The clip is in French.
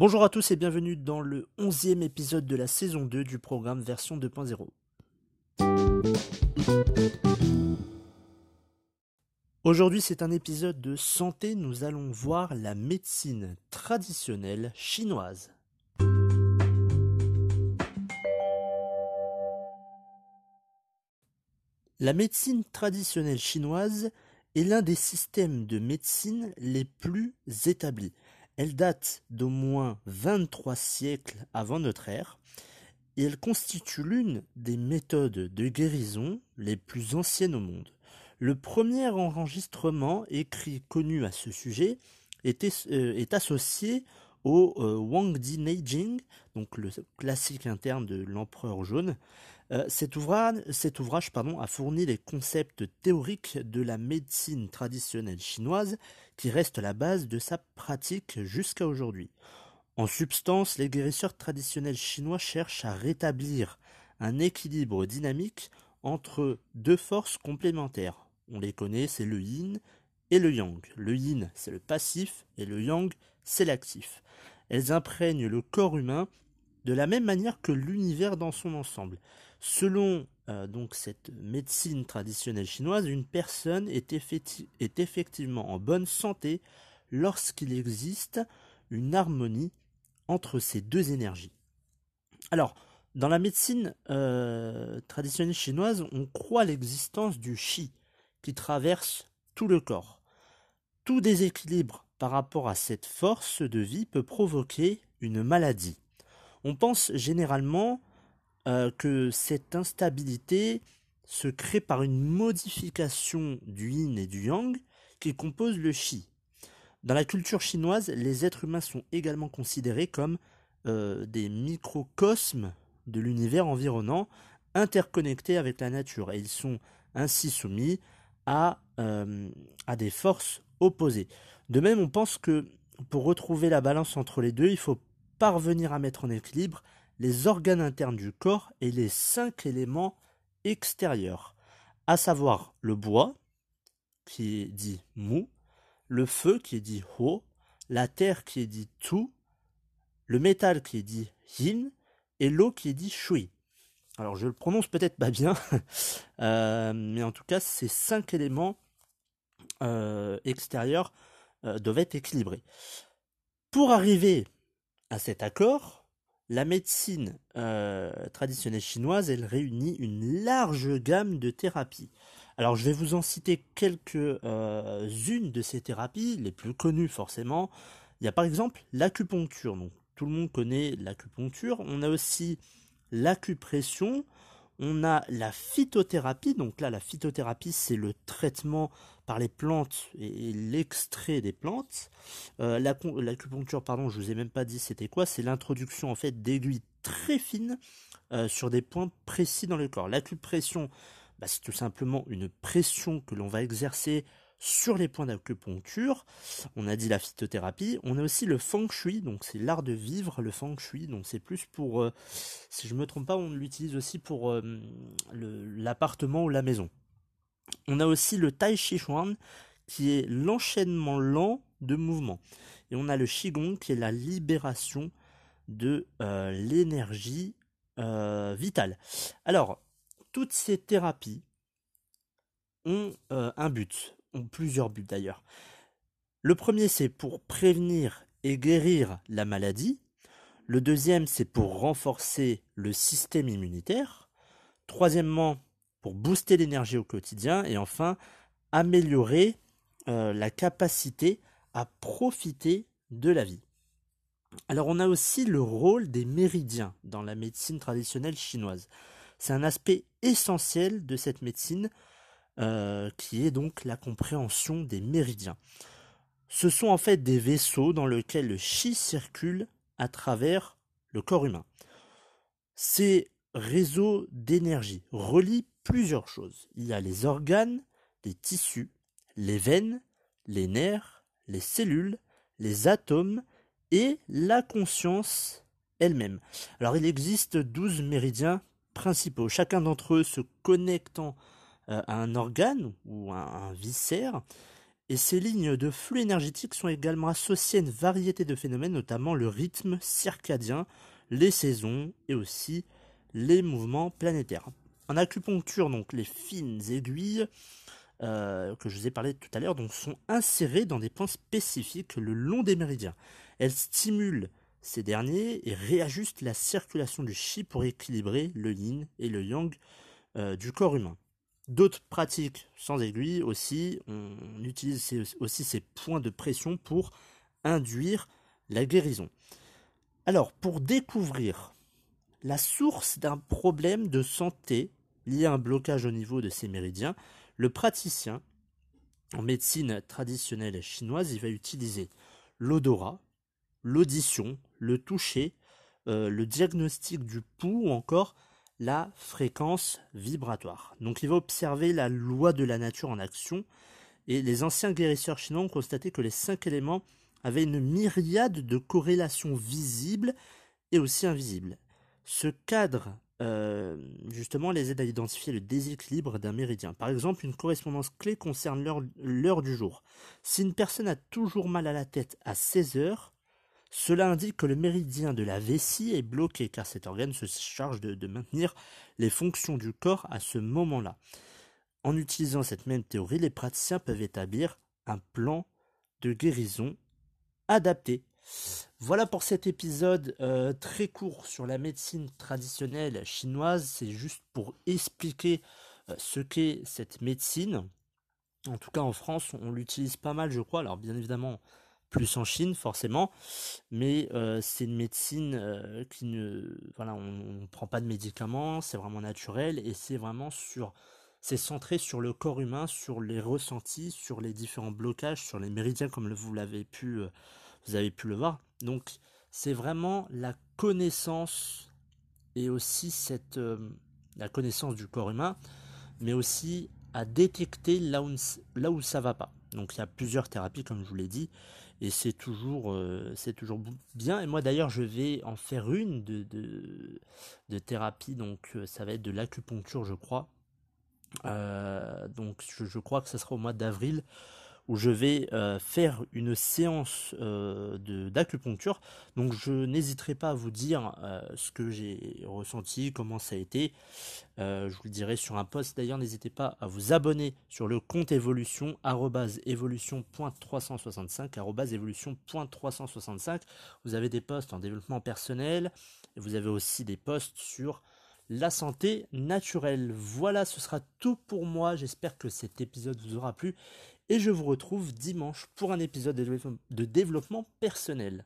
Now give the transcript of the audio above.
Bonjour à tous et bienvenue dans le onzième épisode de la saison 2 du programme version 2.0. Aujourd'hui c'est un épisode de santé, nous allons voir la médecine traditionnelle chinoise. La médecine traditionnelle chinoise est l'un des systèmes de médecine les plus établis. Elle date d'au moins 23 siècles avant notre ère et elle constitue l'une des méthodes de guérison les plus anciennes au monde. Le premier enregistrement écrit connu à ce sujet euh, est associé au euh, Wang Di Neijing, donc le classique interne de l'empereur jaune. Euh, cet ouvrage, a fourni les concepts théoriques de la médecine traditionnelle chinoise qui reste la base de sa pratique jusqu'à aujourd'hui. En substance, les guérisseurs traditionnels chinois cherchent à rétablir un équilibre dynamique entre deux forces complémentaires. On les connaît, c'est le yin et le yang. Le yin, c'est le passif et le yang, c'est l'actif. Elles imprègnent le corps humain de la même manière que l'univers dans son ensemble. Selon euh, donc cette médecine traditionnelle chinoise, une personne est, effectivement en bonne santé lorsqu'il existe une harmonie entre ces deux énergies. Alors, dans la médecine euh, traditionnelle chinoise, on croit l'existence du chi qui traverse tout le corps. Tout déséquilibre par rapport à cette force de vie peut provoquer une maladie. On pense généralement euh, que cette instabilité se crée par une modification du yin et du yang qui composent le chi. Dans la culture chinoise, les êtres humains sont également considérés comme euh, des microcosmes de l'univers environnant, interconnectés avec la nature, et ils sont ainsi soumis à, euh, à des forces opposées. De même, on pense que pour retrouver la balance entre les deux, il faut parvenir à mettre en équilibre les organes internes du corps et les cinq éléments extérieurs, à savoir le bois, qui est dit mu, le feu qui est dit ho, la terre qui est dit tu, le métal qui est dit yin, et l'eau qui est dit shui. Alors je le prononce peut-être pas bien, euh, mais en tout cas ces cinq éléments euh, extérieurs euh, doivent être équilibrés. Pour arriver à cet accord, la médecine euh, traditionnelle chinoise, elle réunit une large gamme de thérapies. Alors je vais vous en citer quelques-unes de ces thérapies, les plus connues forcément. Il y a par exemple l'acupuncture, donc tout le monde connaît l'acupuncture. On a aussi l'acupression, on a la phytothérapie, donc là la phytothérapie c'est le traitement par les plantes et l'extrait des plantes. Euh, l'acupuncture, pardon, je vous ai même pas dit c'était quoi, c'est l'introduction en fait d'aiguilles très fines euh, sur des points précis dans le corps. L'acupression, bah, c'est tout simplement une pression que l'on va exercer sur les points d'acupuncture. On a dit la phytothérapie. On a aussi le feng shui, donc c'est l'art de vivre, le feng shui. Donc c'est plus pour, euh, si je me trompe pas, on l'utilise aussi pour euh, l'appartement ou la maison. On a aussi le tai chi chuan, qui est l'enchaînement lent de mouvements. Et on a le qigong, qui est la libération de euh, l'énergie vitale. Alors, toutes ces thérapies ont un but ont plusieurs buts d'ailleurs. Le premier, c'est pour prévenir et guérir la maladie. Le deuxième, c'est pour renforcer le système immunitaire. Troisièmement, pour booster l'énergie au quotidien. Et enfin, améliorer euh, la capacité à profiter de la vie. Alors on a aussi le rôle des méridiens dans la médecine traditionnelle chinoise. C'est un aspect essentiel de cette médecine euh, qui est donc la compréhension des méridiens. Ce sont en fait des vaisseaux dans lesquels le chi circule à travers le corps humain. Ces réseaux d'énergie relient plusieurs choses. Il y a les organes, les tissus, les veines, les nerfs, les cellules, les atomes et la conscience elle-même. Alors il existe 12 méridiens principaux, chacun d'entre eux se connectant euh, un organe ou un, viscère Et ces lignes de flux énergétiques sont également associées à une variété de phénomènes, notamment le rythme circadien, les saisons et aussi les mouvements planétaires. En acupuncture, donc les fines aiguilles euh, que je vous ai parlé tout à l'heure sont insérées dans des points spécifiques le long des méridiens. Elles stimulent ces derniers et réajustent la circulation du chi pour équilibrer le yin et le yang euh, du corps humain. D'autres pratiques sans aiguille aussi, on utilise aussi ces points de pression pour induire la guérison. Alors, pour découvrir la source d'un problème de santé lié à un blocage au niveau de ces méridiens, le praticien, en médecine traditionnelle chinoise, il va utiliser l'odorat, l'audition, le toucher, euh, le diagnostic du pouls ou encore la fréquence vibratoire. Donc il va observer la loi de la nature en action et les anciens guérisseurs chinois ont constaté que les cinq éléments avaient une myriade de corrélations visibles et aussi invisibles. Ce cadre euh, justement les aide à identifier le déséquilibre d'un méridien. Par exemple, une correspondance clé concerne l'heure du jour. Si une personne a toujours mal à la tête à 16 heures, cela indique que le méridien de la vessie est bloqué car cet organe se charge de, maintenir les fonctions du corps à ce moment-là. En utilisant cette même théorie, les praticiens peuvent établir un plan de guérison adapté. Voilà pour cet épisode euh, très court sur la médecine traditionnelle chinoise. C'est juste pour expliquer euh, ce qu'est cette médecine. En tout cas en France, on l'utilise pas mal, je crois. Alors bien évidemment, plus en Chine forcément, mais euh, c'est une médecine euh, qui ne, voilà, on ne prend pas de médicaments, c'est vraiment naturel et c'est vraiment sur, c'est centré sur le corps humain, sur les ressentis, sur les différents blocages, sur les méridiens comme vous l'avez pu, euh, vous avez pu le voir. Donc c'est vraiment la connaissance et aussi cette, la connaissance du corps humain, mais aussi à détecter là où, là où va pas. Donc il y a plusieurs thérapies comme je vous l'ai dit et c'est toujours euh, c'est toujours bien. Et moi d'ailleurs je vais en faire une de, de, thérapie. Donc euh, ça va être de l'acupuncture je crois. Euh, donc je, je, crois que ça sera au mois d'avril où je vais euh, faire une séance euh, d'acupuncture. Donc je n'hésiterai pas à vous dire euh, ce que j'ai ressenti, comment ça a été. je vous le dirai sur un post. D'ailleurs, n'hésitez pas à vous abonner sur le compte évolution évolution.365 évolution.365. Vous avez des posts en développement personnel vous avez aussi des posts sur la santé naturelle. Voilà, ce sera tout pour moi. J'espère que cet épisode vous aura plu et je vous retrouve dimanche pour un épisode de développement personnel.